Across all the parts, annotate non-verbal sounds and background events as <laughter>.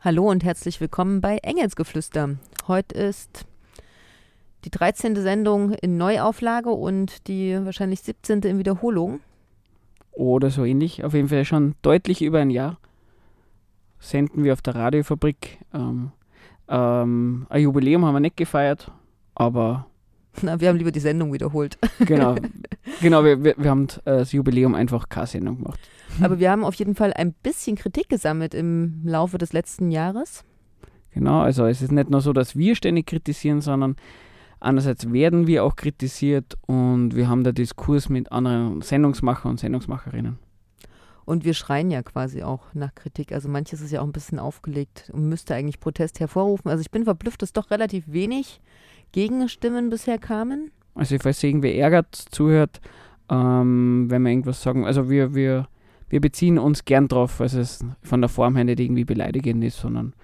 Hallo und herzlich willkommen bei Engelsgeflüster. Heute ist die 13. Sendung in Neuauflage und die wahrscheinlich 17. in Wiederholung. Oder so ähnlich. Auf jeden Fall schon deutlich über ein Jahr senden wir auf der Radiofabrik. Ähm, ähm, ein Jubiläum haben wir nicht gefeiert, aber. Na, wir haben lieber die Sendung wiederholt. Genau, <laughs> genau wir, wir, wir haben äh, das Jubiläum einfach keine Sendung gemacht. Aber wir haben auf jeden Fall ein bisschen Kritik gesammelt im Laufe des letzten Jahres. Genau, also es ist nicht nur so, dass wir ständig kritisieren, sondern andererseits werden wir auch kritisiert und wir haben da Diskurs mit anderen Sendungsmacher und Sendungsmacherinnen. Und wir schreien ja quasi auch nach Kritik. Also manches ist ja auch ein bisschen aufgelegt und müsste eigentlich Protest hervorrufen. Also ich bin verblüfft, dass doch relativ wenig Gegenstimmen bisher kamen. Also falls irgendwer ärgert, zuhört, ähm, wenn wir irgendwas sagen, also wir, wir, wir beziehen uns gern drauf, weil es von der Form her nicht irgendwie beleidigend ist, sondern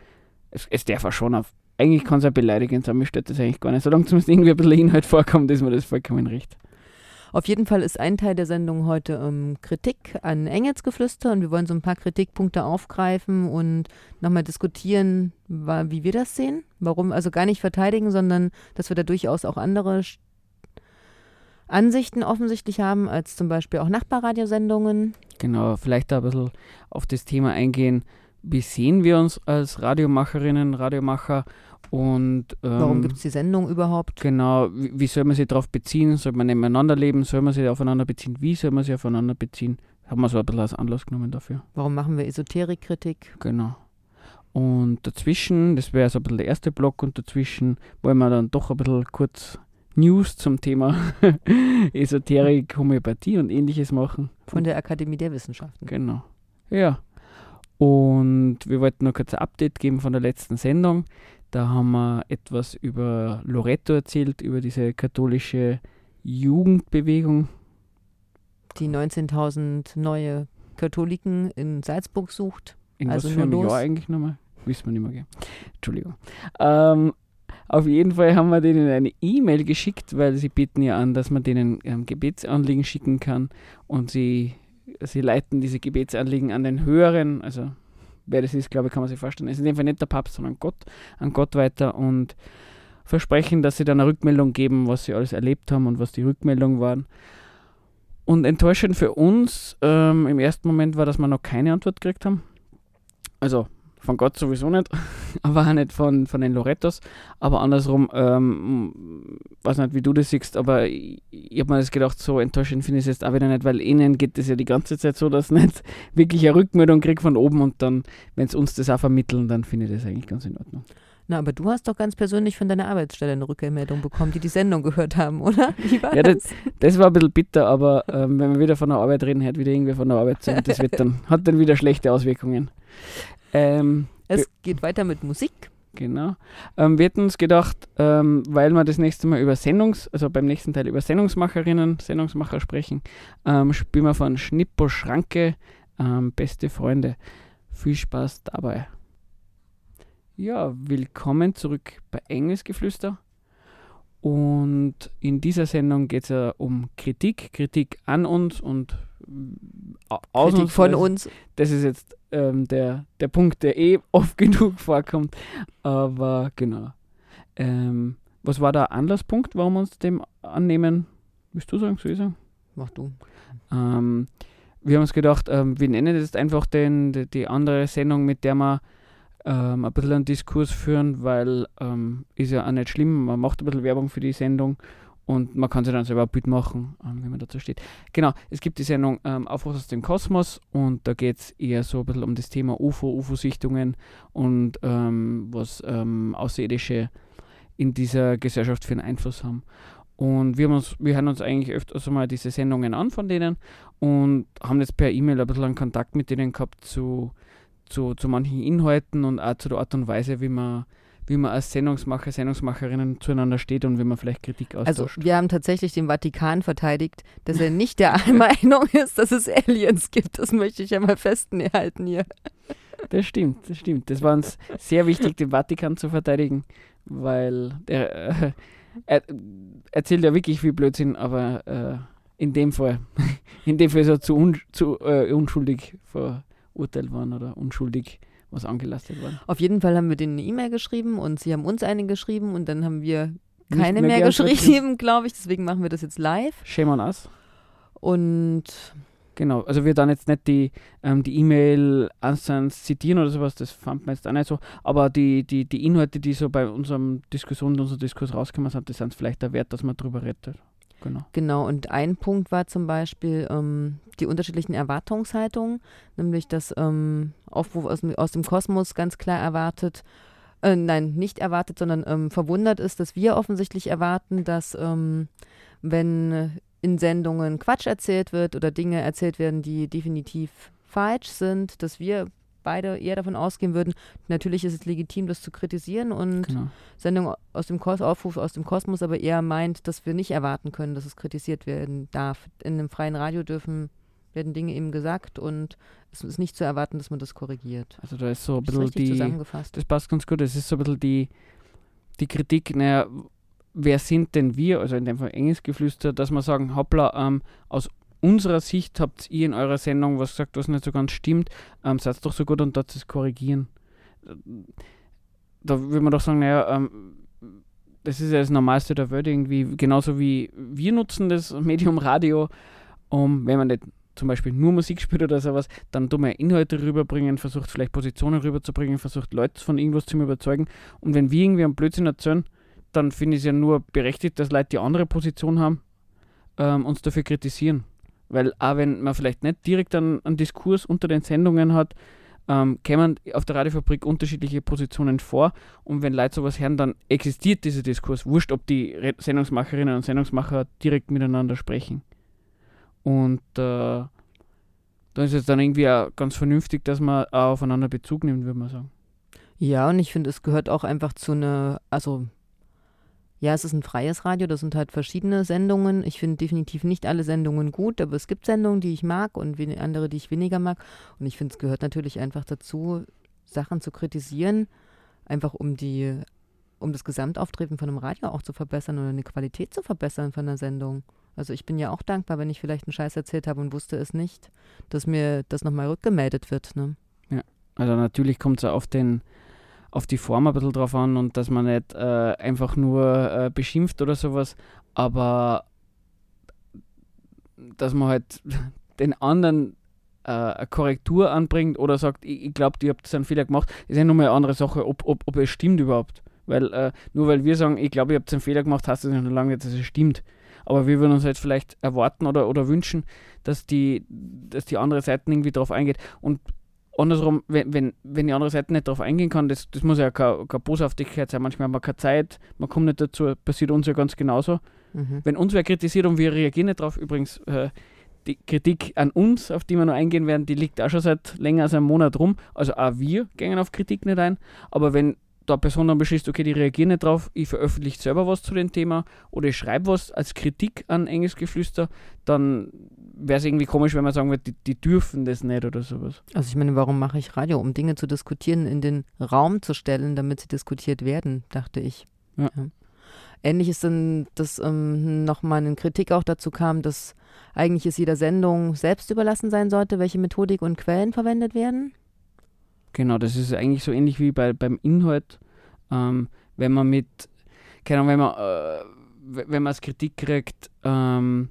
es, es darf auch schon auf, eigentlich kann es ja beleidigend sein, mir stört das eigentlich gar nicht. Solange zumindest irgendwie ein bisschen Inhalt vorkommt, ist mir das vollkommen recht. Auf jeden Fall ist ein Teil der Sendung heute ähm, Kritik an Engelsgeflüster und wir wollen so ein paar Kritikpunkte aufgreifen und nochmal diskutieren, wie wir das sehen. Warum, also gar nicht verteidigen, sondern dass wir da durchaus auch andere Ansichten offensichtlich haben, als zum Beispiel auch Nachbarradiosendungen. Genau, vielleicht da ein bisschen auf das Thema eingehen. Wie sehen wir uns als Radiomacherinnen, Radiomacher und ähm, warum gibt es die Sendung überhaupt? Genau, wie, wie, soll man sich darauf beziehen? Soll man nebeneinander leben? Soll man sich aufeinander beziehen? Wie soll man sich aufeinander beziehen? Haben wir so ein bisschen als Anlass genommen dafür. Warum machen wir Esoterikkritik? Genau. Und dazwischen, das wäre so ein bisschen der erste Block, und dazwischen wollen wir dann doch ein bisschen kurz News zum Thema <laughs> Esoterik, Homöopathie und ähnliches machen. Von der Akademie der Wissenschaften. Genau. Ja. Und wir wollten noch kurz ein Update geben von der letzten Sendung. Da haben wir etwas über Loreto erzählt, über diese katholische Jugendbewegung. Die 19.000 neue Katholiken in Salzburg sucht. Irgendwas also für ein Jahr eigentlich nochmal? Wissen wir nicht mehr. Gell? Entschuldigung. Ähm, auf jeden Fall haben wir denen eine E-Mail geschickt, weil sie bieten ja an, dass man denen ähm, Gebetsanliegen schicken kann und sie, sie leiten diese Gebetsanliegen an den Höheren, also wer das ist, glaube ich, kann man sich vorstellen. Es ist in dem Fall nicht der Papst, sondern Gott, an Gott weiter und versprechen, dass sie dann eine Rückmeldung geben, was sie alles erlebt haben und was die Rückmeldungen waren. Und enttäuschend für uns ähm, im ersten Moment war, dass wir noch keine Antwort gekriegt haben. Also von Gott sowieso nicht, <laughs> <laughs> aber auch nicht von, von den Lorettos. Aber andersrum, ähm, weiß nicht, wie du das siehst, aber ich, ich habe mir das gedacht, so enttäuschend finde ich es jetzt auch wieder nicht, weil ihnen geht es ja die ganze Zeit so, dass ich <laughs> nicht wirklich eine Rückmeldung kriege von oben und dann, wenn sie uns das auch vermitteln, dann finde ich das eigentlich ganz in Ordnung. Na, aber du hast doch ganz persönlich von deiner Arbeitsstelle eine Rückmeldung bekommen, die die Sendung gehört haben, <laughs> oder? ja, das, das, war ein bisschen bitter, aber ähm, wenn wir wieder von der Arbeit reden, hört wieder irgendwie von der Arbeit zu. Das wird dann, hat dann wieder schlechte Auswirkungen. Ähm, es geht weiter mit Musik. Genau. Ähm, wir hätten uns gedacht, ähm, weil wir das nächste Mal über Sendungs-, also beim nächsten Teil über Sendungsmacherinnen, Sendungsmacher sprechen, ähm, spielen wir von Schnippo Schranke ähm, Beste Freunde. Viel Spaß dabei. Ja, willkommen zurück bei Engelsgeflüster. Und in dieser Sendung geht es ja um Kritik, Kritik an uns und Kritik von uns. Das ist jetzt ähm, der, der Punkt, der eh <laughs> oft genug vorkommt. Aber genau. Ähm, was war der Anlasspunkt, warum wir uns dem annehmen? Willst du sagen, sagen? Mach du. Ähm, wir haben uns gedacht, ähm, wir nennen jetzt einfach den, die, die, andere Sendung, mit der wir ähm, ein bisschen einen Diskurs führen, weil ähm, ist ja auch nicht schlimm, man macht ein bisschen Werbung für die Sendung und man kann sich dann selber ein Bild machen, ähm, wie man dazu steht. Genau, es gibt die Sendung ähm, Aufruf aus dem Kosmos und da geht es eher so ein bisschen um das Thema UFO, UFO-Sichtungen und ähm, was ähm, Außerirdische in dieser Gesellschaft für einen Einfluss haben. Und wir, haben uns, wir hören uns eigentlich öfters mal diese Sendungen an von denen und haben jetzt per E-Mail ein bisschen einen Kontakt mit denen gehabt zu, zu, zu manchen Inhalten und auch zu der Art und Weise, wie man wie man als Sendungsmacher, Sendungsmacherinnen zueinander steht und wie man vielleicht Kritik austauscht. Also wir haben tatsächlich den Vatikan verteidigt, dass er <laughs> nicht der Meinung ist, dass es Aliens gibt. Das möchte ich ja mal festhalten hier. Das stimmt, das stimmt. Das war uns sehr wichtig, den Vatikan zu verteidigen, weil der äh, er erzählt ja wirklich viel Blödsinn, aber äh, in dem Fall, <laughs> in dem Fall so zu, un, zu äh, unschuldig verurteilt waren oder unschuldig was angelastet worden. Auf jeden Fall haben wir denen eine E-Mail geschrieben und sie haben uns eine geschrieben und dann haben wir keine mehr, mehr geschrieben, <laughs> glaube ich. Deswegen machen wir das jetzt live. Shame on us. Und Genau, also wir dann jetzt nicht die ähm, die E-Mail eins zitieren oder sowas, das fand man jetzt auch nicht so, aber die, die, die Inhalte, die so bei unserem Diskussion, unserem Diskurs rausgekommen sind, das sind vielleicht der Wert, dass man drüber redet. Genau. Genau, und ein Punkt war zum Beispiel ähm, die unterschiedlichen Erwartungshaltungen, nämlich dass ähm, Aufruf aus, aus dem Kosmos ganz klar erwartet, äh, nein, nicht erwartet, sondern ähm, verwundert ist, dass wir offensichtlich erwarten, dass ähm, wenn in Sendungen Quatsch erzählt wird oder Dinge erzählt werden, die definitiv falsch sind, dass wir beide eher davon ausgehen würden, natürlich ist es legitim, das zu kritisieren und genau. Sendung aus dem Kos Aufruf aus dem Kosmos aber eher meint, dass wir nicht erwarten können, dass es kritisiert werden darf. In einem freien Radio dürfen werden Dinge eben gesagt und es ist nicht zu erwarten, dass man das korrigiert. Also da ist so ein bisschen die zusammengefasst. Das passt ganz gut. Es ist so ein bisschen die, die Kritik, naja, wer sind denn wir, also in dem Fall Engelsgeflüster, dass wir sagen, hoppla, ähm, aus unserer Sicht habt ihr in eurer Sendung was gesagt, was nicht so ganz stimmt, ähm, seid doch so gut und dort es korrigieren. Da würde man doch sagen, naja, ähm, das ist ja das Normalste der Welt irgendwie, genauso wie wir nutzen das <laughs> Medium Radio, um, wenn man nicht zum Beispiel nur Musik spielt oder sowas, dann tun wir Inhalte rüberbringen, versucht vielleicht Positionen rüberzubringen, versucht Leute von irgendwas zu überzeugen. Und wenn wir irgendwie einen Blödsinn erzählen, dann finde ich es ja nur berechtigt, dass Leute die andere Position haben, ähm, uns dafür kritisieren. Weil auch wenn man vielleicht nicht direkt einen, einen Diskurs unter den Sendungen hat, ähm, kämen auf der Radiofabrik unterschiedliche Positionen vor und wenn Leute sowas hören, dann existiert dieser Diskurs. Wurscht, ob die Sendungsmacherinnen und Sendungsmacher direkt miteinander sprechen. Und äh, da ist es dann irgendwie auch ganz vernünftig, dass man auch aufeinander Bezug nimmt, würde man sagen. Ja, und ich finde, es gehört auch einfach zu einer, also ja, es ist ein freies Radio, das sind halt verschiedene Sendungen. Ich finde definitiv nicht alle Sendungen gut, aber es gibt Sendungen, die ich mag und andere, die ich weniger mag. Und ich finde, es gehört natürlich einfach dazu, Sachen zu kritisieren, einfach um die, um das Gesamtauftreten von einem Radio auch zu verbessern oder eine Qualität zu verbessern von der Sendung. Also ich bin ja auch dankbar, wenn ich vielleicht einen Scheiß erzählt habe und wusste es nicht, dass mir das nochmal rückgemeldet wird. Ne? Ja, also natürlich kommt es auf den auf die Form ein bisschen drauf an und dass man nicht äh, einfach nur äh, beschimpft oder sowas, aber dass man halt <laughs> den anderen äh, eine Korrektur anbringt oder sagt, ich, ich glaube, ihr habt einen Fehler gemacht, ist ja nochmal eine andere Sache, ob, ob, ob es stimmt überhaupt. Weil äh, nur weil wir sagen, ich glaube, ihr habt einen Fehler gemacht, heißt das noch lange nicht, dass es stimmt. Aber wir würden uns halt vielleicht erwarten oder, oder wünschen, dass die, dass die andere Seite irgendwie darauf eingeht. Und andersrum, wenn, wenn, wenn die andere Seite nicht darauf eingehen kann, das, das muss ja keine, keine Boshaftigkeit sein. Manchmal haben wir keine Zeit, man kommt nicht dazu, passiert uns ja ganz genauso. Mhm. Wenn uns wer kritisiert und wir reagieren nicht darauf, übrigens, äh, die Kritik an uns, auf die wir noch eingehen werden, die liegt auch schon seit länger als einem Monat rum. Also auch wir gehen auf Kritik nicht ein. Aber wenn da Person dann beschließt, okay, die reagieren nicht drauf, ich veröffentliche selber was zu dem Thema oder ich schreibe was als Kritik an enges Geflüster, dann wäre es irgendwie komisch, wenn man sagen würde, die, die, dürfen das nicht oder sowas. Also ich meine, warum mache ich Radio? Um Dinge zu diskutieren, in den Raum zu stellen, damit sie diskutiert werden, dachte ich. Ja. Ja. Ähnlich ist dann, dass ähm, nochmal eine Kritik auch dazu kam, dass eigentlich es jeder Sendung selbst überlassen sein sollte, welche Methodik und Quellen verwendet werden. Genau, das ist eigentlich so ähnlich wie bei, beim Inhalt. Ähm, wenn man mit, keine Ahnung, wenn man, äh, wenn man als Kritik kriegt, ähm,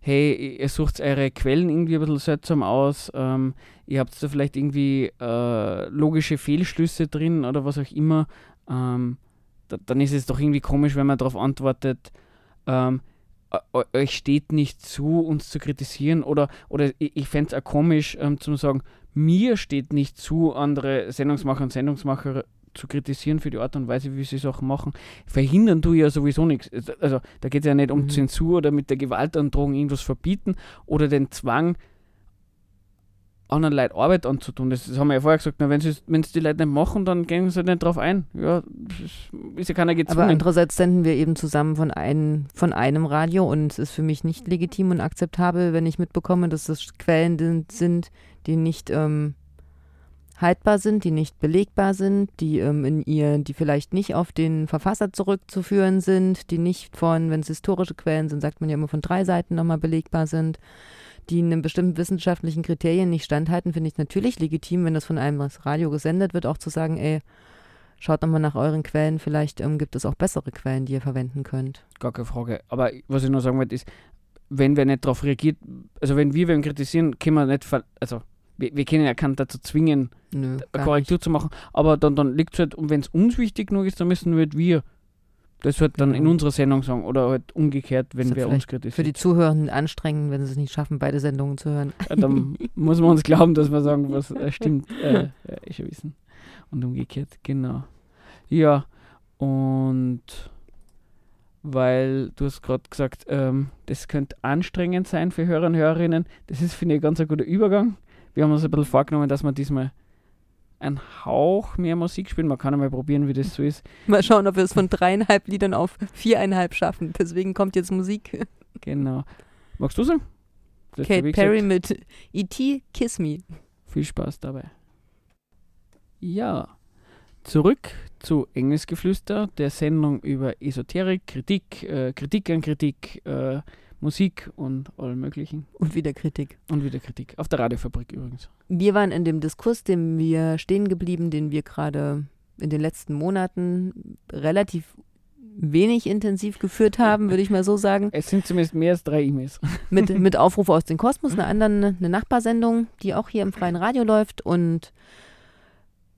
hey, ihr sucht eure Quellen irgendwie ein bisschen seltsam aus, ähm, ihr habt da vielleicht irgendwie äh, logische Fehlschlüsse drin oder was auch immer, ähm, da, dann ist es doch irgendwie komisch, wenn man darauf antwortet, ähm, euch steht nicht zu, uns zu kritisieren oder, oder ich, ich fände es auch komisch ähm, zu sagen, mir steht nicht zu, andere Sendungsmacher und Sendungsmacher zu kritisieren für die Art und Weise, wie sie Sachen machen, verhindern du ja sowieso nichts. Also da geht es ja nicht um mhm. Zensur oder mit der Gewaltandrohung irgendwas verbieten oder den Zwang, anderen Leuten Arbeit anzutun. Das, das haben wir ja vorher gesagt, wenn es die Leute nicht machen, dann gehen sie halt nicht drauf ein. Ja, ist ja keiner gezwungen. Aber andererseits senden wir eben zusammen von, ein, von einem Radio und es ist für mich nicht legitim und akzeptabel, wenn ich mitbekomme, dass das Quellen sind, die nicht ähm, haltbar sind, die nicht belegbar sind, die ähm, in ihr, die vielleicht nicht auf den Verfasser zurückzuführen sind, die nicht von, wenn es historische Quellen sind, sagt man ja immer von drei Seiten nochmal belegbar sind, die einem bestimmten wissenschaftlichen Kriterien nicht standhalten, finde ich natürlich legitim, wenn das von einem Radio gesendet wird, auch zu sagen, ey, schaut nochmal nach euren Quellen, vielleicht ähm, gibt es auch bessere Quellen, die ihr verwenden könnt. Gar keine Frage. Aber was ich nur sagen wollte, ist, wenn wer nicht darauf reagiert, also wenn wir wen kritisieren, können wir nicht, also wir, wir können ja keinen dazu zwingen, Nö, eine Korrektur nicht. zu machen, aber dann, dann liegt es halt, und wenn es uns wichtig genug ist, dann müssen wir halt wir das halt dann in genau. unserer Sendung sagen oder halt umgekehrt, wenn wir uns kritisieren. Für die Zuhörenden anstrengend, wenn sie es nicht schaffen, beide Sendungen zu hören. Ja, dann <laughs> muss man uns glauben, dass wir sagen, was äh, stimmt. Äh, ja, ich wissen. Und umgekehrt, genau. Ja, und weil du hast gerade gesagt, ähm, das könnte anstrengend sein für Hörer und Hörerinnen. Das ist, finde ich, ganz ein guter Übergang. Wir haben uns ein bisschen vorgenommen, dass wir diesmal ein Hauch mehr Musik spielen. Man kann einmal probieren, wie das so ist. Mal schauen, ob wir es von dreieinhalb Liedern auf viereinhalb schaffen. Deswegen kommt jetzt Musik. Genau. Magst du sagen? Kate Perry mit E.T. Kiss Me. Viel Spaß dabei. Ja, zurück zu Engelsgeflüster, der Sendung über Esoterik, Kritik, äh, Kritik an Kritik, äh, Musik und allem Möglichen. Und wieder Kritik. Und wieder Kritik. Auf der Radiofabrik übrigens. Wir waren in dem Diskurs, dem wir stehen geblieben, den wir gerade in den letzten Monaten relativ wenig intensiv geführt <laughs> haben, würde ich mal so sagen. Es sind zumindest mehr als drei E-Mails. <laughs> Mit, mit Aufruf aus dem Kosmos, einer anderen, eine Nachbarsendung, die auch hier im freien Radio läuft und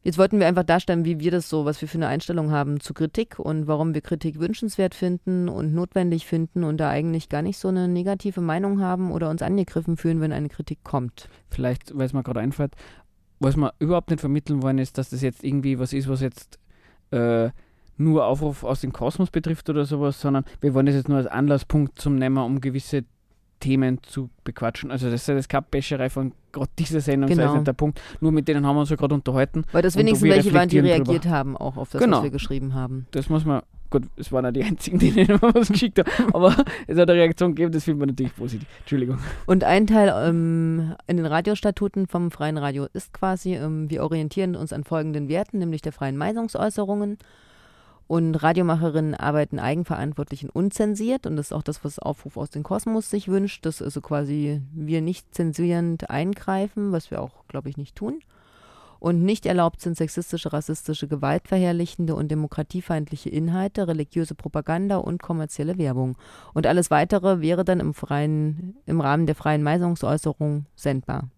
Jetzt wollten wir einfach darstellen, wie wir das so, was wir für eine Einstellung haben zu Kritik und warum wir Kritik wünschenswert finden und notwendig finden und da eigentlich gar nicht so eine negative Meinung haben oder uns angegriffen fühlen, wenn eine Kritik kommt. Vielleicht, weil es mir gerade einfällt, was wir überhaupt nicht vermitteln wollen, ist, dass das jetzt irgendwie was ist, was jetzt äh, nur Aufruf aus dem Kosmos betrifft oder sowas, sondern wir wollen das jetzt nur als Anlasspunkt zum Nehmen, um gewisse Themen zu bequatschen. Also das ist ja das Kappbäscherei von gerade dieser Sendung, genau. das ist der Punkt. Nur mit denen haben wir uns ja gerade unterhalten. Weil das wenigstens welche waren, die reagiert drüber. haben, auch auf das, genau. was wir geschrieben haben. Das muss man, gut, es waren ja die einzigen, <laughs> denen wir was geschickt haben, aber es hat eine Reaktion gegeben, das findet man natürlich positiv. Entschuldigung. Und ein Teil ähm, in den Radiostatuten vom Freien Radio ist quasi, ähm, wir orientieren uns an folgenden Werten, nämlich der freien Meinungsäußerungen, und Radiomacherinnen arbeiten eigenverantwortlich und unzensiert. Und das ist auch das, was Aufruf aus dem Kosmos sich wünscht, dass also quasi wir nicht zensierend eingreifen, was wir auch, glaube ich, nicht tun. Und nicht erlaubt sind sexistische, rassistische, gewaltverherrlichende und demokratiefeindliche Inhalte, religiöse Propaganda und kommerzielle Werbung. Und alles weitere wäre dann im, freien, im Rahmen der freien Meinungsäußerung sendbar.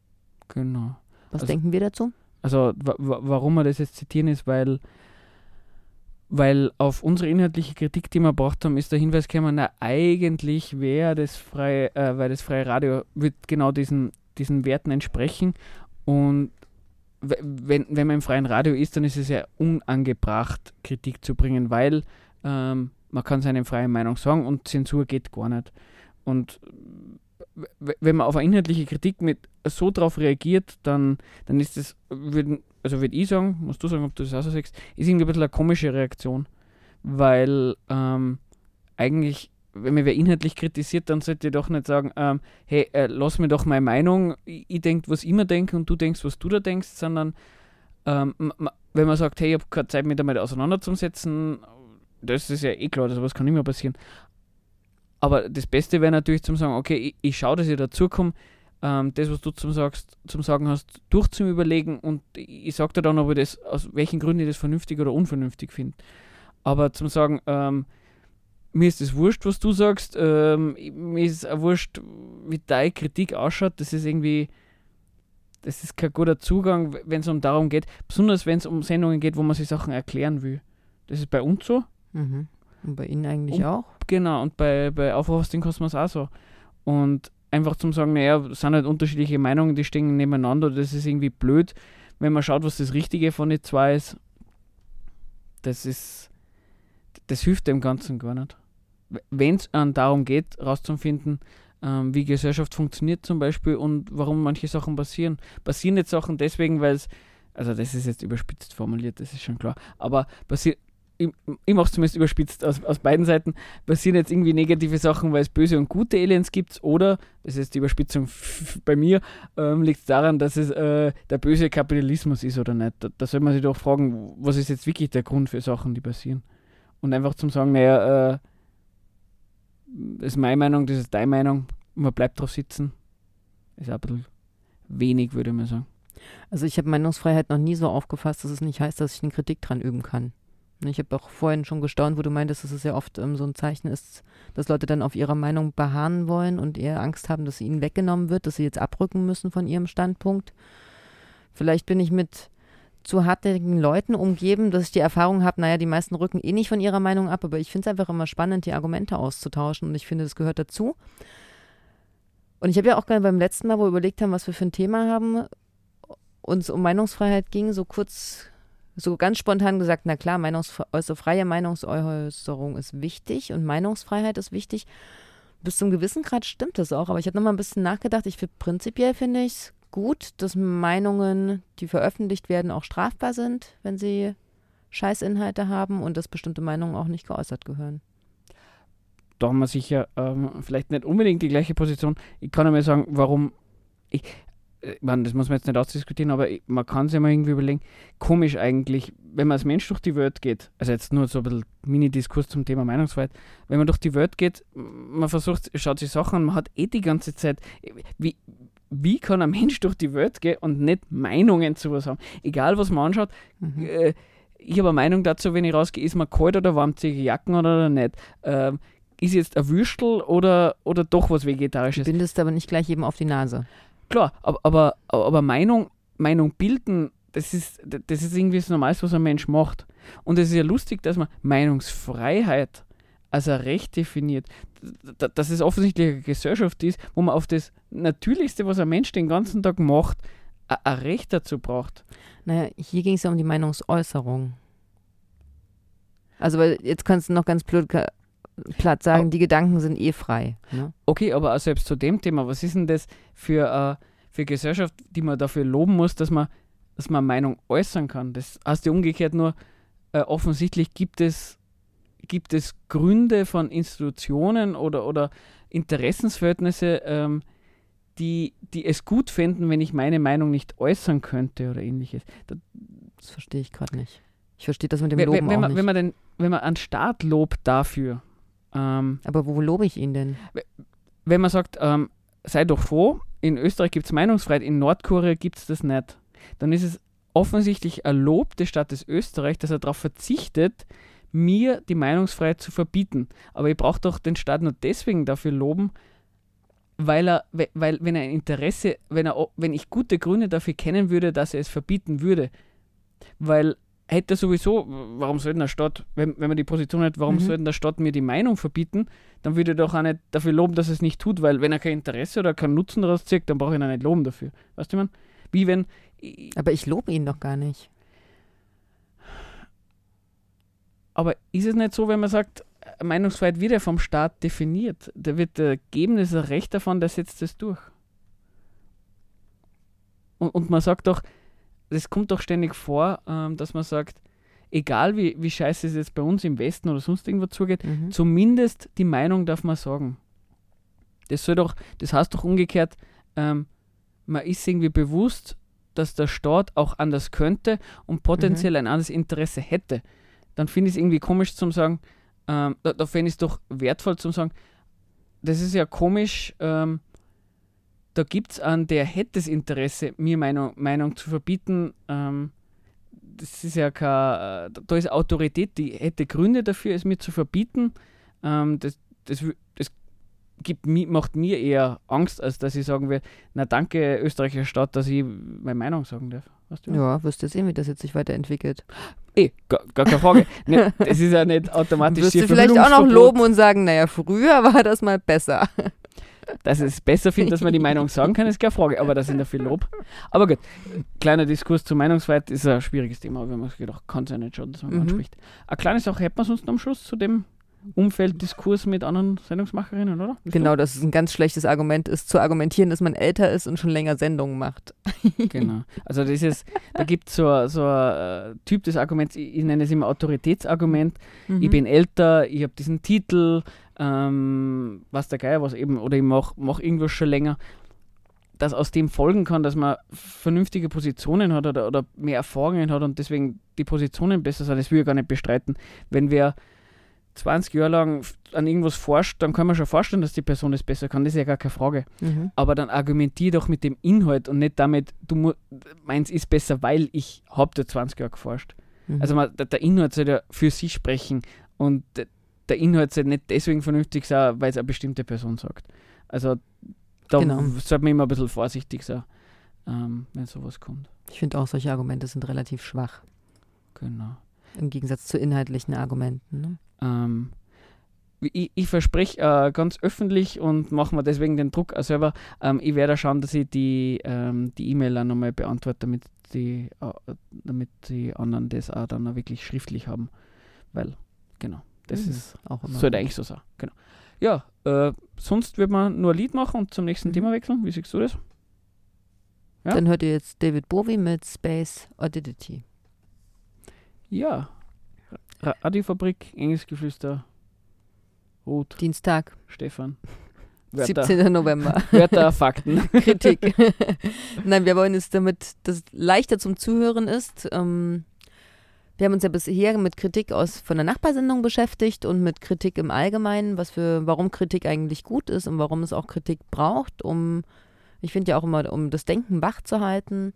Genau. Was also, denken wir dazu? Also warum wir das jetzt zitieren ist, weil weil auf unsere inhaltliche Kritik, die wir gebracht haben, ist der Hinweis gekommen, na, eigentlich wäre das freie, äh, weil das freie Radio wird genau diesen, diesen Werten entsprechen und wenn, wenn man im freien Radio ist, dann ist es ja unangebracht, Kritik zu bringen, weil ähm, man kann seine freie Meinung sagen und Zensur geht gar nicht. Und wenn man auf eine inhaltliche Kritik mit so drauf reagiert, dann, dann ist das, würden, also würde ich sagen, musst du sagen, ob du das auch so sagst, ist irgendwie ein bisschen eine komische Reaktion. Weil ähm, eigentlich, wenn mir wer inhaltlich kritisiert, dann sollte ich doch nicht sagen, ähm, hey, äh, lass mir doch meine Meinung, ich, ich denke, was ich mir denke und du denkst, was du da denkst, sondern ähm, wenn man sagt, hey, ich habe keine Zeit, mich damit auseinanderzusetzen, das ist ja eh klar, sowas kann immer passieren. Aber das Beste wäre natürlich zum sagen, okay, ich, ich schaue, dass ich dazukomme, ähm, das, was du zum, sagst, zum Sagen hast, durchzuüberlegen und ich sage dir dann, ob ich das, aus welchen Gründen ich das vernünftig oder unvernünftig finde. Aber zum Sagen, ähm, mir ist es wurscht, was du sagst, ähm, mir ist auch wurscht, wie deine Kritik ausschaut, das ist irgendwie, das ist kein guter Zugang, wenn es um darum geht, besonders wenn es um Sendungen geht, wo man sich Sachen erklären will. Das ist bei uns so. Mhm. Und bei Ihnen eigentlich und, auch? Genau, und bei, bei Aufruf aus dem Kosmos auch so. Und einfach zum sagen, naja, es sind halt unterschiedliche Meinungen, die stehen nebeneinander, das ist irgendwie blöd, wenn man schaut, was das Richtige von den zwei ist. Das ist, das hilft dem Ganzen gar nicht. Wenn es darum geht, rauszufinden, ähm, wie Gesellschaft funktioniert zum Beispiel und warum manche Sachen passieren. Passieren jetzt Sachen deswegen, weil es, also das ist jetzt überspitzt formuliert, das ist schon klar, aber passiert ich, ich mache es zumindest überspitzt aus, aus beiden Seiten, passieren jetzt irgendwie negative Sachen, weil es böse und gute Aliens gibt, oder, das ist die Überspitzung bei mir, ähm, liegt es daran, dass es äh, der böse Kapitalismus ist oder nicht. Da, da soll man sich doch fragen, was ist jetzt wirklich der Grund für Sachen, die passieren. Und einfach zum sagen, naja, äh, das ist meine Meinung, das ist deine Meinung, man bleibt drauf sitzen, ist ein bisschen wenig, würde man sagen. Also ich habe Meinungsfreiheit noch nie so aufgefasst, dass es nicht heißt, dass ich eine Kritik dran üben kann. Ich habe auch vorhin schon gestaunt, wo du meintest, dass es ja oft ähm, so ein Zeichen ist, dass Leute dann auf ihrer Meinung beharren wollen und eher Angst haben, dass sie ihnen weggenommen wird, dass sie jetzt abrücken müssen von ihrem Standpunkt. Vielleicht bin ich mit zu hartnäckigen Leuten umgeben, dass ich die Erfahrung habe, naja, die meisten rücken eh nicht von ihrer Meinung ab, aber ich finde es einfach immer spannend, die Argumente auszutauschen und ich finde, das gehört dazu. Und ich habe ja auch gerade beim letzten Mal, wo wir überlegt haben, was wir für ein Thema haben, uns um Meinungsfreiheit ging, so kurz, so ganz spontan gesagt, na klar, Meinungsfre also freie Meinungsäußerung ist wichtig und Meinungsfreiheit ist wichtig. Bis zum gewissen Grad stimmt das auch, aber ich habe nochmal ein bisschen nachgedacht. Ich finde prinzipiell finde ich es gut, dass Meinungen, die veröffentlicht werden, auch strafbar sind, wenn sie Scheißinhalte haben und dass bestimmte Meinungen auch nicht geäußert gehören. Da haben wir sicher ähm, vielleicht nicht unbedingt die gleiche Position. Ich kann einmal sagen, warum ich, ich meine, das muss man jetzt nicht ausdiskutieren, aber man kann sich mal irgendwie überlegen, komisch eigentlich, wenn man als Mensch durch die Welt geht, also jetzt nur so ein bisschen Mini-Diskurs zum Thema Meinungsfreiheit, wenn man durch die Welt geht, man versucht, schaut sich Sachen an, man hat eh die ganze Zeit, wie, wie kann ein Mensch durch die Welt gehen und nicht Meinungen zu was haben? Egal, was man anschaut, mhm. äh, ich habe eine Meinung dazu, wenn ich rausgehe, ist man kalt oder warm, ziehe ich Jacken oder nicht? Ähm, ist jetzt ein Würstel oder, oder doch was Vegetarisches? Du bindest aber nicht gleich eben auf die Nase. Klar, aber, aber, Meinung, Meinung bilden, das ist, das ist irgendwie das Normalste, was ein Mensch macht. Und es ist ja lustig, dass man Meinungsfreiheit als ein Recht definiert. Dass es offensichtlich eine Gesellschaft ist, wo man auf das Natürlichste, was ein Mensch den ganzen Tag macht, ein Recht dazu braucht. Naja, hier ging es ja um die Meinungsäußerung. Also, weil jetzt kannst du noch ganz blöd platt sagen, die Gedanken sind eh frei. Ne? Okay, aber selbst zu dem Thema, was ist denn das für, äh, für Gesellschaft, die man dafür loben muss, dass man, dass man Meinung äußern kann? Das heißt ja umgekehrt nur, äh, offensichtlich gibt es, gibt es Gründe von Institutionen oder, oder Interessensverhältnisse, ähm, die, die es gut fänden, wenn ich meine Meinung nicht äußern könnte oder ähnliches. Das, das verstehe ich gerade nicht. Ich verstehe das mit dem Loben wenn, wenn auch man, nicht. Wenn man, den, wenn man einen Staat lobt dafür, ähm, Aber wo lobe ich ihn denn? Wenn man sagt, ähm, sei doch froh, in Österreich gibt es Meinungsfreiheit, in Nordkorea gibt es das nicht, dann ist es offensichtlich ein Lob des Staates Österreich, dass er darauf verzichtet, mir die Meinungsfreiheit zu verbieten. Aber ich brauche doch den Staat nur deswegen dafür loben, weil er, weil, wenn er ein Interesse, wenn er, wenn ich gute Gründe dafür kennen würde, dass er es verbieten würde. Weil hätte sowieso, warum soll denn der Staat, wenn, wenn man die Position hat, warum mhm. soll denn der Staat mir die Meinung verbieten, dann würde er doch auch nicht dafür loben, dass er es nicht tut, weil wenn er kein Interesse oder keinen Nutzen daraus zieht, dann brauche ich ihn auch nicht loben dafür. Weißt du, man? Wie wenn. Aber ich lobe ihn doch gar nicht. Aber ist es nicht so, wenn man sagt, Meinungsfreiheit wird ja vom Staat definiert, da wird der geben, das ein Recht davon, der setzt es durch. Und, und man sagt doch, es kommt doch ständig vor, ähm, dass man sagt, egal wie, wie scheiße es jetzt bei uns im Westen oder sonst irgendwo zugeht, mhm. zumindest die Meinung darf man sagen. Das soll doch, das heißt doch umgekehrt, ähm, man ist irgendwie bewusst, dass der Staat auch anders könnte und potenziell mhm. ein anderes Interesse hätte. Dann finde ich es irgendwie komisch zu sagen, ähm, da, da fände ich es doch wertvoll zu sagen, das ist ja komisch, ähm, da gibt es einen, der hätte das Interesse, mir meine Meinung zu verbieten. Ähm, das ist ja kein, äh, da ist Autorität, die hätte Gründe dafür, es mir zu verbieten. Ähm, das, das, das gibt, macht mir eher Angst, als dass ich sagen will, na danke österreichischer Staat, dass ich meine Meinung sagen darf. Weißt du? Ja, wirst du sehen, wie das jetzt sich weiterentwickelt. Eh, gar, gar keine Frage. <laughs> ne, das ist ja nicht automatisch. Wirst du vielleicht auch noch loben und sagen, naja, früher <laughs> war das mal besser. Dass es besser findet, dass man die Meinung sagen kann, ist keine Frage, aber das sind ja viel Lob. Aber gut, kleiner Diskurs zur Meinungsfreiheit ist ein schwieriges Thema, aber wir haben uns gedacht, kann es ja nicht schon, dass man mhm. anspricht. Eine kleine Sache hätten wir sonst am Schluss zu dem Umfelddiskurs mit anderen Sendungsmacherinnen, oder? Ist genau, dass es ein ganz schlechtes Argument ist, zu argumentieren, dass man älter ist und schon länger Sendungen macht. genau. Also das ist, da gibt es so, so ein Typ des Arguments, ich, ich nenne es immer Autoritätsargument. Mhm. Ich bin älter, ich habe diesen Titel, ähm, was der Geier was eben, oder ich mache mach irgendwas schon länger dass aus dem folgen kann, dass man vernünftige Positionen hat oder, oder mehr Erfahrungen hat und deswegen die Positionen besser sind, das will ich gar nicht bestreiten. Wenn wer 20 Jahre lang an irgendwas forscht, dann kann man schon vorstellen, dass die Person es besser kann. Das ist ja gar keine Frage. Mhm. Aber dann argumentiere doch mit dem Inhalt und nicht damit, du meinst, ist besser, weil ich habe da 20 Jahre geforscht. Mhm. Also man, der, der, Inhalt soll ja für sich sprechen und der, Inhalt soll nicht deswegen vernünftig sein, weil es eine bestimmte Person sagt. Also da genau. sollte man immer ein bisschen vorsichtig sein, ähm, wenn sowas kommt. Ich finde auch, solche Argumente sind relativ schwach. Genau. Im Gegensatz zu inhaltlichen Argumenten. Ne? Ähm, ich, ich verspreche äh, ganz öffentlich und mache mir deswegen den Druck auch selber. Ähm, ich werde schauen, dass ich die ähm, die E-Mail auch nochmal beantworte, damit die, äh, damit die anderen das auch dann auch wirklich schriftlich haben. Weil, genau, das mhm. ist auch immer sollte eigentlich so sein. Genau. Ja, äh, sonst wird man nur ein Lied machen und zum nächsten mhm. Thema wechseln. Wie siehst du das? Ja? Dann hört ihr jetzt David Bowie mit Space Oddity. Ja. Radiofabrik, Engelsgeflüster, Ruth. Dienstag. Stefan. <laughs> Wörter. 17. November. <laughs> Wörter, Fakten. <laughs> Kritik. Nein, wir wollen es damit, dass es leichter zum Zuhören ist. Ähm, wir haben uns ja bisher mit Kritik aus von der Nachbarsendung beschäftigt und mit Kritik im Allgemeinen, was für, warum Kritik eigentlich gut ist und warum es auch Kritik braucht, um, ich finde ja auch immer, um das Denken wach zu halten.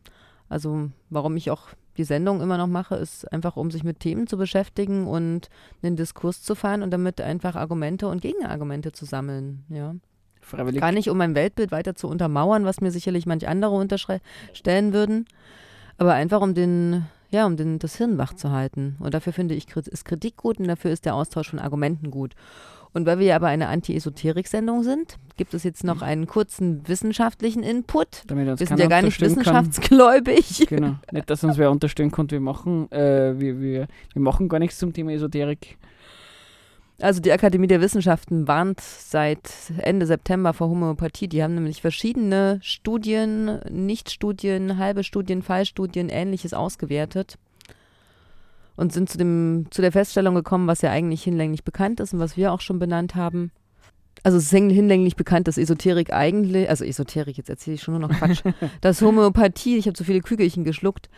Also warum ich auch die Sendung immer noch mache, ist einfach, um sich mit Themen zu beschäftigen und einen Diskurs zu fahren und damit einfach Argumente und Gegenargumente zu sammeln. Ja. Freiwillig. Gar nicht, um mein Weltbild weiter zu untermauern, was mir sicherlich manch andere unterstellen würden, aber einfach um den ja, um den, das Hirn wach zu halten. Und dafür finde ich, ist Kritik gut und dafür ist der Austausch von Argumenten gut. Und weil wir aber eine Anti-Esoterik-Sendung sind, gibt es jetzt noch einen kurzen wissenschaftlichen Input. Damit uns wir sind ja gar nicht wissenschaftsgläubig. Kann. <laughs> Genau, nicht, dass uns wer unterstellen konnte, wir machen, äh, wir, wir, wir machen gar nichts zum Thema Esoterik. Also die Akademie der Wissenschaften warnt seit Ende September vor Homöopathie. Die haben nämlich verschiedene Studien, Nichtstudien, halbe Studien, Fallstudien, ähnliches ausgewertet und sind zu, dem, zu der Feststellung gekommen, was ja eigentlich hinlänglich bekannt ist und was wir auch schon benannt haben, also es ist hinlänglich bekannt, dass Esoterik eigentlich, also Esoterik, jetzt erzähle ich schon nur noch Quatsch, <laughs> dass Homöopathie, ich habe zu viele Kügelchen geschluckt,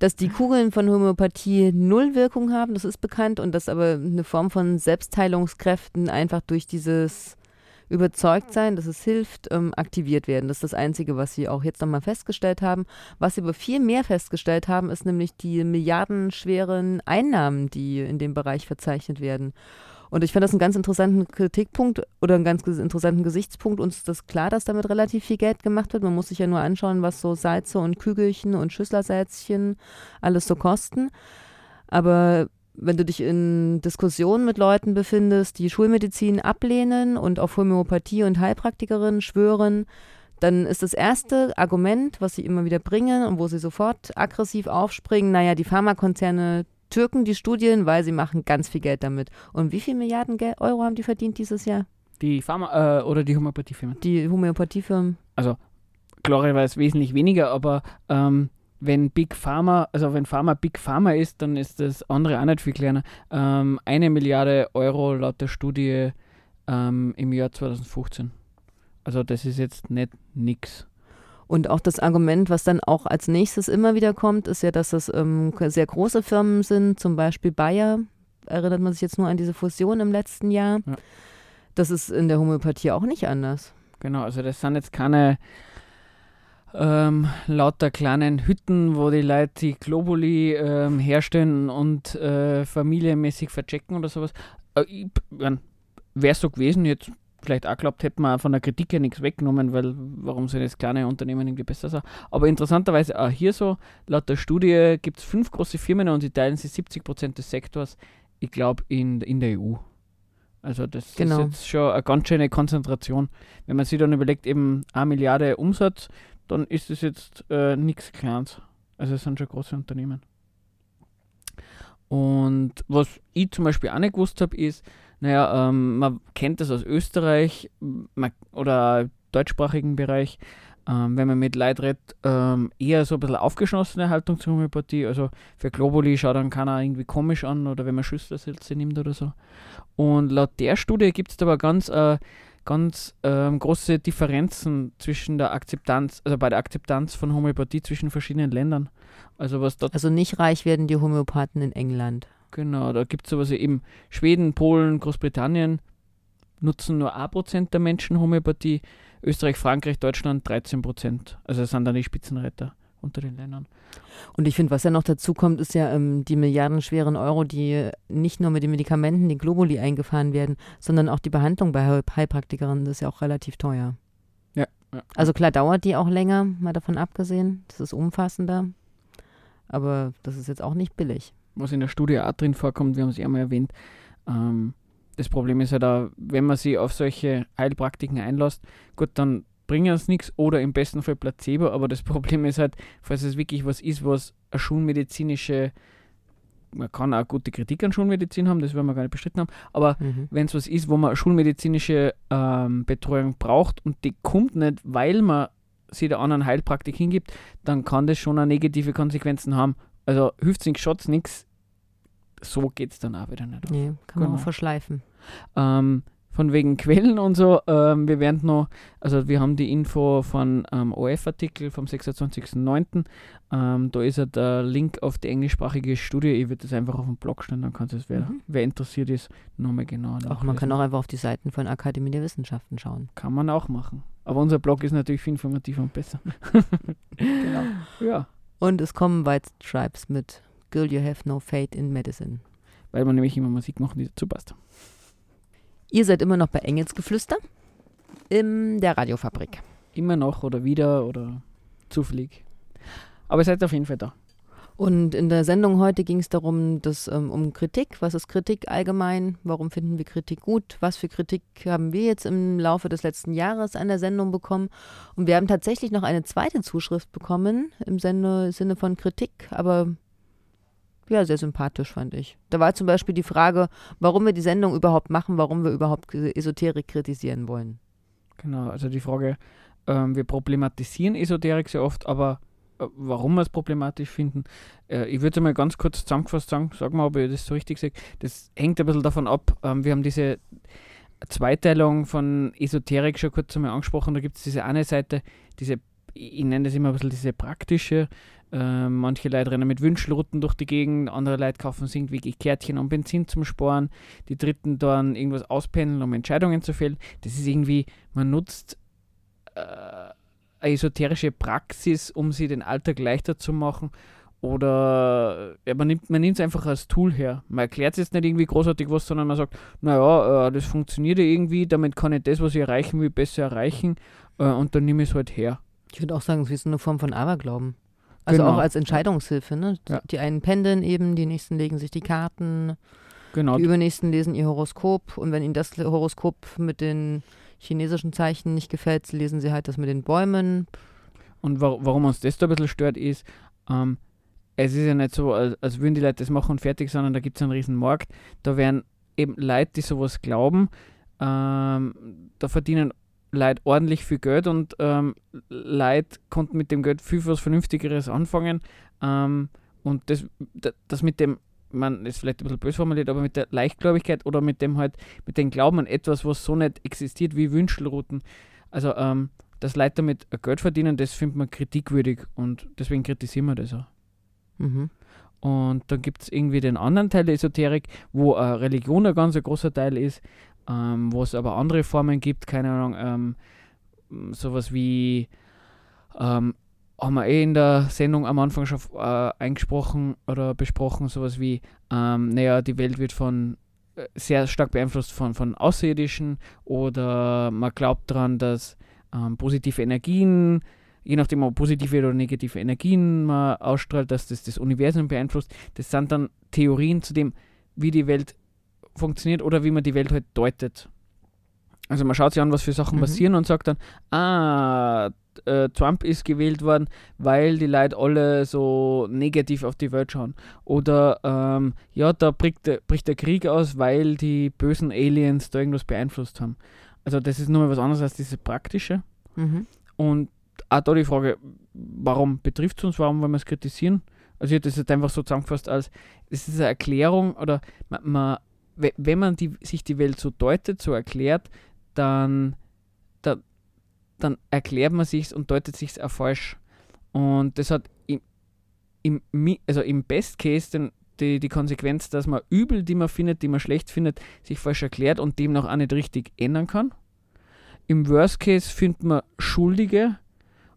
dass die Kugeln von Homöopathie null Wirkung haben, das ist bekannt und dass aber eine Form von Selbstheilungskräften einfach durch dieses Überzeugtsein, dass es hilft, ähm, aktiviert werden. Das ist das Einzige, was sie auch jetzt nochmal festgestellt haben. Was sie aber viel mehr festgestellt haben, ist nämlich die milliardenschweren Einnahmen, die in dem Bereich verzeichnet werden. Und ich fand das einen ganz interessanten Kritikpunkt oder einen ganz interessanten Gesichtspunkt. Uns ist das klar, dass damit relativ viel Geld gemacht wird. Man muss sich ja nur anschauen, was so Salze und Kügelchen und Schüsslersalzchen alles so kosten. Aber wenn du dich in Diskussionen mit Leuten befindest, die Schulmedizin ablehnen und auf Homöopathie und Heilpraktikerinnen schwören, dann ist das erste Argument, was sie immer wieder bringen und wo sie sofort aggressiv aufspringen, naja, die Pharmakonzerne Türken die Studien, weil sie machen ganz viel Geld damit. Und wie viel Milliarden Euro haben die verdient dieses Jahr? Die Pharma äh, oder die Homöopathiefirmen? Die Homöopathiefirmen. Also klarerweise wesentlich weniger, aber ähm, wenn Big Pharma, also wenn Pharma Big Pharma ist, dann ist das andere auch nicht viel kleiner. Ähm, eine Milliarde Euro laut der Studie ähm, im Jahr 2015. Also das ist jetzt nicht nix. Und auch das Argument, was dann auch als nächstes immer wieder kommt, ist ja, dass das ähm, sehr große Firmen sind, zum Beispiel Bayer. Erinnert man sich jetzt nur an diese Fusion im letzten Jahr. Ja. Das ist in der Homöopathie auch nicht anders. Genau, also das sind jetzt keine ähm, lauter kleinen Hütten, wo die Leute die Globuli ähm, herstellen und äh, familienmäßig verchecken oder sowas. Äh, Wäre es so gewesen, jetzt vielleicht auch glaubt, hätte man von der Kritik ja nichts weggenommen, weil warum soll das kleine Unternehmen irgendwie besser sein? Aber interessanterweise auch hier so, laut der Studie gibt es fünf große Firmen und sie teilen sich 70 Prozent des Sektors, ich glaube, in, in der EU. Also das genau. ist jetzt schon eine ganz schöne Konzentration. Wenn man sich dann überlegt, eben eine Milliarde Umsatz, dann ist es jetzt äh, nichts Kleines. Also es sind schon große Unternehmen. Und was ich zum Beispiel auch nicht gewusst habe, ist, Naja, ähm, man kennt das aus Österreich man, oder deutschsprachigen Bereich, ähm, wenn man mit Leuten redet, ähm, eher so ein bisschen aufgeschlossene Haltung zur Homöopathie. Also für Globuli schaut dann keiner irgendwie komisch an oder wenn man Schüsselsilze nimmt oder so. Und laut der Studie gibt es aber ganz, äh, ganz ähm, große Differenzen zwischen der Akzeptanz, also bei der Akzeptanz von Homöopathie zwischen verschiedenen Ländern. Also was dort. Also nicht reich werden die Homöopathen in England. Genau, da gibt es sowas wie eben Schweden, Polen, Großbritannien nutzen nur 1% der Menschen Homöopathie. Österreich, Frankreich, Deutschland 13 Prozent. Also das sind dann die Spitzenreiter unter den Ländern. Und ich finde, was ja noch dazu kommt, ist ja ähm, die milliardenschweren Euro, die nicht nur mit den Medikamenten, die Globuli eingefahren werden, sondern auch die Behandlung bei Heilpraktikerinnen, das ist ja auch relativ teuer. Ja, ja. Also klar dauert die auch länger, mal davon abgesehen. Das ist umfassender. Aber das ist jetzt auch nicht billig. Was in der Studie auch drin vorkommt, wir haben es ja mal erwähnt, ähm, das Problem ist halt auch, wenn man sich auf solche Heilpraktiken einlässt, gut, dann bringen es nichts oder im besten Fall Placebo, aber das <laughs> Problem ist halt, falls es wirklich was ist, was eine schulmedizinische, man kann auch gute Kritik an Schulmedizin haben, das werden wir gar nicht bestritten haben, aber mhm. wenn es was ist, wo man schulmedizinische ähm, Betreuung braucht und die kommt nicht, weil man sie der anderen Heilpraktik hingibt, dann kann das schon negative Konsequenzen haben. Also hilft es nichts, schaut nichts, so geht es dann auch wieder nicht. Nee, kann genau. man auch verschleifen. Ähm, von wegen Quellen und so, ähm, wir werden noch, also wir haben die Info von ähm, OF-Artikel vom 26.09. Ähm, da ist ja der Link auf die englischsprachige Studie. Ich würde das einfach auf dem Blog stellen, dann kann es, wer, mhm. wer interessiert ist, nochmal genau Auch man kann auch einfach auf die Seiten von Akademie der Wissenschaften schauen. Kann man auch machen. Aber unser Blog ist natürlich viel informativer und besser. <laughs> genau. Ja. Und es kommen White Stripes mit Girl, You Have No Fate in Medicine. Weil man nämlich immer Musik machen, die dazu passt. Ihr seid immer noch bei Engelsgeflüster in der Radiofabrik. Immer noch oder wieder oder zufällig. Aber ihr seid auf jeden Fall da. Und in der Sendung heute ging es darum, dass, ähm, um Kritik. Was ist Kritik allgemein? Warum finden wir Kritik gut? Was für Kritik haben wir jetzt im Laufe des letzten Jahres an der Sendung bekommen? Und wir haben tatsächlich noch eine zweite Zuschrift bekommen im Sinne von Kritik, aber ja, sehr sympathisch, fand ich. Da war zum Beispiel die Frage, warum wir die Sendung überhaupt machen, warum wir überhaupt Esoterik kritisieren wollen. Genau, also die Frage, ähm, wir problematisieren Esoterik sehr oft, aber äh, warum wir es problematisch finden, äh, ich würde es mal ganz kurz zusammengefasst sagen, sag mal, ob ich das so richtig sehe. Das hängt ein bisschen davon ab, ähm, wir haben diese Zweiteilung von Esoterik schon kurz einmal angesprochen, da gibt es diese eine Seite, diese, ich nenne das immer ein bisschen diese praktische, äh, manche Leute rennen mit Wünschelrouten durch die Gegend, andere Leute kaufen sich irgendwie Kärtchen um Benzin zum Sparen, die dritten dann irgendwas auspendeln, um Entscheidungen zu fällen. Das ist irgendwie, man nutzt äh, eine esoterische Praxis, um sie den Alltag leichter zu machen. Oder ja, man nimmt man es einfach als Tool her. Man erklärt es jetzt nicht irgendwie großartig was, sondern man sagt, naja, äh, das funktioniert ja irgendwie, damit kann ich das, was ich erreichen will, besser erreichen äh, und dann nehme ich es halt her. Ich würde auch sagen, es ist eine Form von Aberglauben. Also genau. auch als Entscheidungshilfe, ne? Ja. Die einen pendeln eben, die nächsten legen sich die Karten, genau. die übernächsten lesen ihr Horoskop und wenn ihnen das Horoskop mit den chinesischen Zeichen nicht gefällt, lesen sie halt das mit den Bäumen. Und wa warum uns das da ein bisschen stört, ist, ähm, es ist ja nicht so, als, als würden die Leute das machen und fertig, sondern da gibt es einen riesen Markt. Da werden eben Leute, die sowas glauben, ähm, da verdienen Leute ordentlich viel Geld und ähm, Leute konnten mit dem Geld viel was Vernünftigeres anfangen. Ähm, und das, das mit dem, man ist vielleicht ein bisschen böse formuliert, aber mit der Leichtgläubigkeit oder mit dem halt, mit dem Glauben an etwas, was so nicht existiert wie Wünschelrouten. Also, ähm, dass Leute damit Geld verdienen, das findet man kritikwürdig und deswegen kritisieren wir das auch. Mhm. Und dann gibt es irgendwie den anderen Teil der Esoterik, wo äh, Religion ein ganz großer Teil ist, ähm, wo es aber andere Formen gibt, keine Ahnung, ähm, sowas wie, ähm, haben wir eh in der Sendung am Anfang schon äh, eingesprochen oder besprochen, sowas wie, ähm, naja, die Welt wird von äh, sehr stark beeinflusst von, von Außerirdischen oder man glaubt daran, dass ähm, positive Energien, je nachdem ob positive oder negative Energien man ausstrahlt, dass das das Universum beeinflusst. Das sind dann Theorien zu dem, wie die Welt funktioniert oder wie man die Welt halt deutet. Also man schaut sich an, was für Sachen Mhm. passieren und sagt dann, ah, äh, Trump ist gewählt worden, weil die Leute alle so negativ auf die Welt schauen. Oder ähm, ja, da bricht der, bricht der Krieg aus, weil die bösen Aliens da irgendwas beeinflusst haben. Also das ist nochmal was anderes als diese praktische. Mhm. Und auch da die Frage, warum betrifft es uns, warum wollen wir es kritisieren? Also ich hätte das jetzt einfach so zusammengefasst als, es ist eine Erklärung oder man, man, wenn man die, sich die Welt so deutet, so erklärt, dann, da, dann erklärt man sich und deutet sich auch falsch. Und das hat im, im, also im Best Case den, die, die Konsequenz, dass man Übel, die man findet, die man schlecht findet, sich falsch erklärt und demnach auch nicht richtig ändern kann. Im Worst Case findet man Schuldige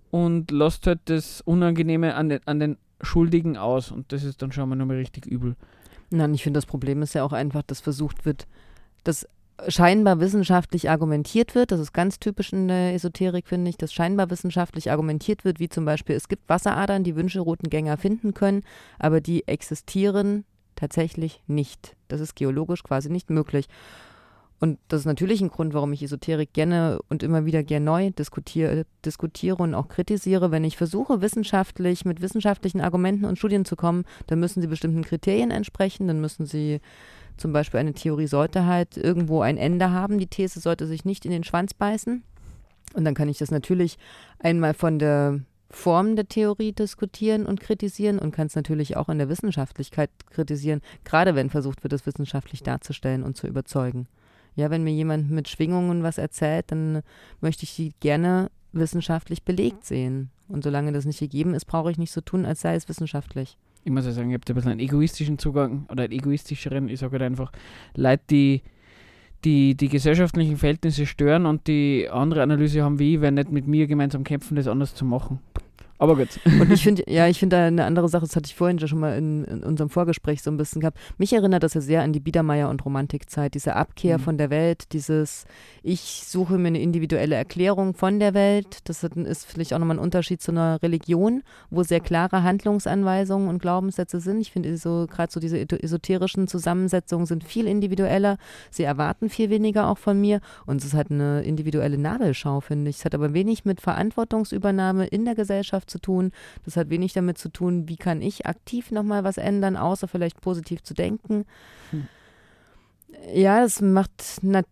und lässt halt das Unangenehme an den, an den Schuldigen aus. Und das ist dann schon mal nochmal richtig übel. Nein, ich finde, das Problem ist ja auch einfach, dass versucht wird, dass scheinbar wissenschaftlich argumentiert wird, das ist ganz typisch in der Esoterik, finde ich, dass scheinbar wissenschaftlich argumentiert wird, wie zum Beispiel, es gibt Wasseradern, die Wünschelrotengänger finden können, aber die existieren tatsächlich nicht. Das ist geologisch quasi nicht möglich. Und das ist natürlich ein Grund, warum ich Esoterik gerne und immer wieder gerne neu diskutiere, diskutiere und auch kritisiere. Wenn ich versuche, wissenschaftlich mit wissenschaftlichen Argumenten und Studien zu kommen, dann müssen sie bestimmten Kriterien entsprechen, dann müssen sie zum Beispiel eine Theorie sollte halt irgendwo ein Ende haben, die These sollte sich nicht in den Schwanz beißen. Und dann kann ich das natürlich einmal von der Form der Theorie diskutieren und kritisieren und kann es natürlich auch in der Wissenschaftlichkeit kritisieren, gerade wenn versucht wird, es wissenschaftlich darzustellen und zu überzeugen. Ja, wenn mir jemand mit Schwingungen was erzählt, dann möchte ich die gerne wissenschaftlich belegt sehen. Und solange das nicht gegeben ist, brauche ich nicht so tun, als sei es wissenschaftlich. Ich muss ja sagen, ich habe da ein bisschen einen egoistischen Zugang oder einen egoistischeren. Ich sage halt einfach, Leute, die, die die gesellschaftlichen Verhältnisse stören und die andere Analyse haben wie ich, werden nicht mit mir gemeinsam kämpfen, das anders zu machen. Aber gut. Und ich finde, ja, ich finde da eine andere Sache, das hatte ich vorhin ja schon mal in, in unserem Vorgespräch so ein bisschen gehabt. Mich erinnert das ja sehr an die Biedermeier- und Romantikzeit, diese Abkehr Mhm. von der Welt, dieses, ich suche mir eine individuelle Erklärung von der Welt. Das ist vielleicht auch nochmal ein Unterschied zu einer Religion, wo sehr klare Handlungsanweisungen und Glaubenssätze sind. Ich finde so, gerade so diese esoterischen Zusammensetzungen sind viel individueller. Sie erwarten viel weniger auch von mir. Und es ist halt eine individuelle Nabelschau, finde ich. Es hat aber wenig mit Verantwortungsübernahme in der Gesellschaft zu tun. Das hat wenig damit zu tun, wie kann ich aktiv nochmal was ändern, außer vielleicht positiv zu denken. Hm. Ja, das macht, nat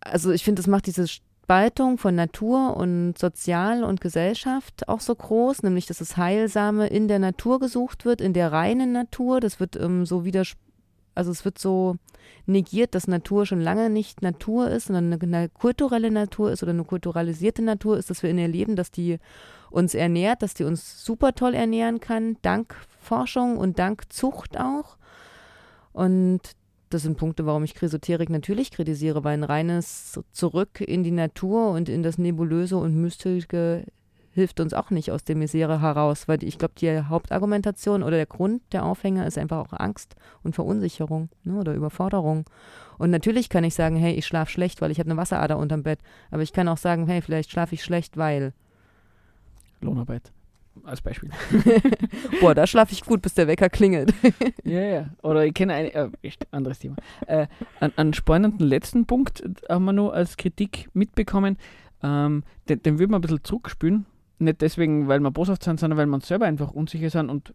also ich finde, das macht diese Spaltung von Natur und Sozial und Gesellschaft auch so groß, nämlich dass das Heilsame in der Natur gesucht wird, in der reinen Natur. Das wird ähm, so wieder, also es wird so negiert, dass Natur schon lange nicht Natur ist, sondern eine, eine kulturelle Natur ist oder eine kulturalisierte Natur ist, dass wir in ihr leben, dass die uns ernährt, dass die uns super toll ernähren kann, dank Forschung und dank Zucht auch. Und das sind Punkte, warum ich Esoterik natürlich kritisiere, weil ein reines Zurück in die Natur und in das Nebulöse und Mystische hilft uns auch nicht aus der Misere heraus, weil ich glaube, die Hauptargumentation oder der Grund, der Aufhänger ist einfach auch Angst und Verunsicherung ne, oder Überforderung. Und natürlich kann ich sagen, hey, ich schlafe schlecht, weil ich habe eine Wasserader unterm Bett. Aber ich kann auch sagen, hey, vielleicht schlafe ich schlecht, weil. Lohnarbeit. Als Beispiel. <laughs> Boah, da schlafe ich gut, bis der Wecker klingelt. <laughs> Ja, ja. Oder ich kenne ein äh, anderes Thema. Äh, einen, einen spannenden letzten Punkt haben wir nur als Kritik mitbekommen. Ähm, den, den würden wir ein bisschen zurückspülen. Nicht deswegen, weil wir boshaft sind, sondern weil wir uns selber einfach unsicher sind und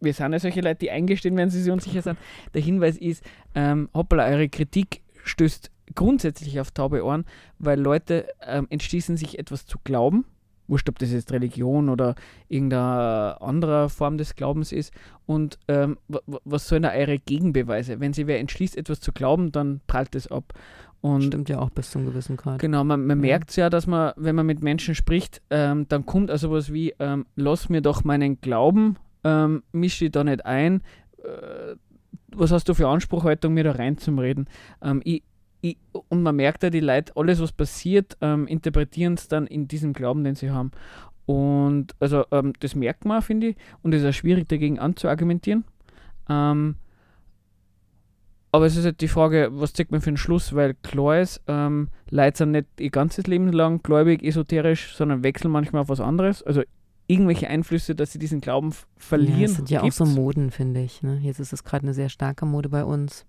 wir sind ja solche Leute, die eingestehen, wenn sie sich unsicher sind. Der Hinweis ist, ähm, hoppala, eure Kritik stößt grundsätzlich auf taube Ohren, weil Leute ähm, entschließen sich etwas zu glauben. Wurscht, ob das jetzt Religion oder irgendeine andere Form des Glaubens ist. Und ähm, wa- wa- was sollen da eure Gegenbeweise? Wenn sie wer entschließt, etwas zu glauben, dann prallt es ab. Und Stimmt ja auch bis zum gewissen Grad. Genau, man, man Ja. merkt ja, dass man, wenn man mit Menschen spricht, ähm, dann kommt also was wie, ähm, lass mir doch meinen Glauben, ähm, misch dich da nicht ein, äh, was hast du für Anspruchhaltung, mir da rein zum Reden. Ähm, ich, ich, und man merkt ja, die Leute, alles was passiert, ähm, interpretieren es dann in diesem Glauben, den sie haben. Und also ähm, das merkt man, finde ich, und es ist auch schwierig dagegen anzuargumentieren. Ähm, aber es ist halt die Frage, was zieht man für einen Schluss, weil klar ist, ähm, Leute sind nicht ihr ganzes Leben lang gläubig, esoterisch, sondern wechseln manchmal auf was anderes. Also irgendwelche Einflüsse, dass sie diesen Glauben verlieren. Ja, das sind ja auch so gibt's. Moden, finde ich. Ne? Jetzt ist es gerade eine sehr starke Mode bei uns.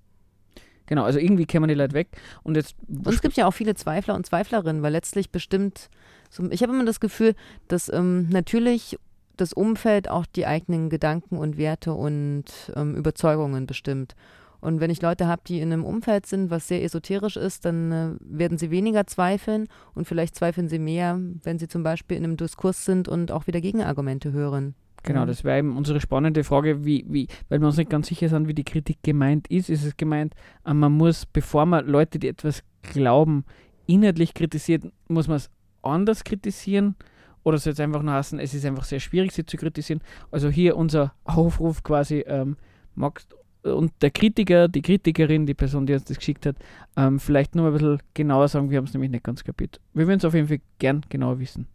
Genau, also irgendwie kämen die Leute weg. Und jetzt. Und es gibt ja auch viele Zweifler und Zweiflerinnen, weil letztlich bestimmt, so, ich habe immer das Gefühl, dass ähm, natürlich das Umfeld auch die eigenen Gedanken und Werte und ähm, Überzeugungen bestimmt. Und wenn ich Leute habe, die in einem Umfeld sind, was sehr esoterisch ist, dann äh, werden sie weniger zweifeln und vielleicht zweifeln sie mehr, wenn sie zum Beispiel in einem Diskurs sind und auch wieder Gegenargumente hören. Genau, das wäre eben unsere spannende Frage, wie, wie, weil wir uns nicht ganz sicher sind, wie die Kritik gemeint ist. Ist es gemeint, äh, man muss, bevor man Leute, die etwas glauben, inhaltlich kritisiert, muss man es anders kritisieren? Oder soll es einfach nur heißen, es ist einfach sehr schwierig, sie zu kritisieren? Also hier unser Aufruf quasi, ähm, magst und der Kritiker, die Kritikerin, die Person, die uns das geschickt hat, ähm, vielleicht nur ein bisschen genauer sagen, wir haben es nämlich nicht ganz kapiert. Wir würden es auf jeden Fall gern genauer wissen.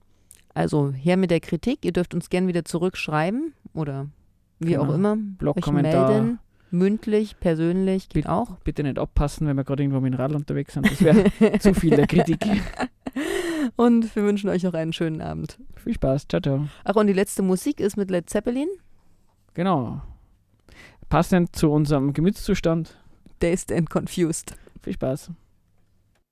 Also her mit der Kritik, ihr dürft uns gern wieder zurückschreiben oder wie genau. auch immer. Blogkommentar. melden. Mündlich, persönlich, geht bitte, auch. Bitte nicht abpassen, wenn wir gerade irgendwo mit dem Rad unterwegs sind. Das wäre <laughs> zu viel der Kritik. <laughs> Und wir wünschen euch noch einen schönen Abend. Viel Spaß. Ciao, ciao. Ach, und die letzte Musik ist mit Led Zeppelin. Genau. Passend zu unserem Gemütszustand. Dazed and Confused. Viel Spaß.